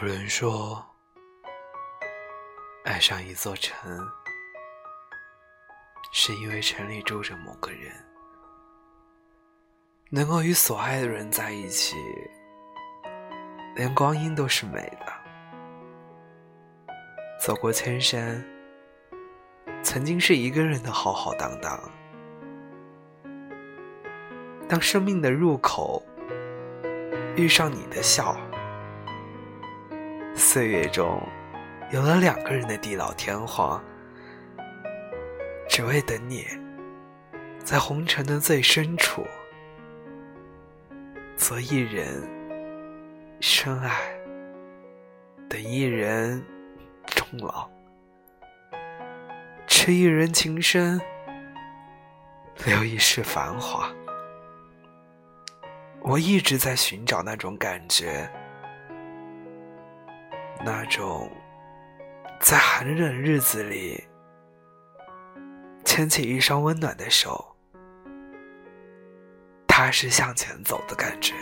有人说，爱上一座城，是因为城里住着某个人。能够与所爱的人在一起，连光阴都是美的。走过千山，曾经是一个人的浩浩荡荡。当生命的入口遇上你的笑。岁月中，有了两个人的地老天荒，只为等你，在红尘的最深处，做一人深爱，等一人终老，痴一人情深，留一世繁华。我一直在寻找那种感觉。那种在寒冷日子里牵起一双温暖的手，踏实向前走的感觉。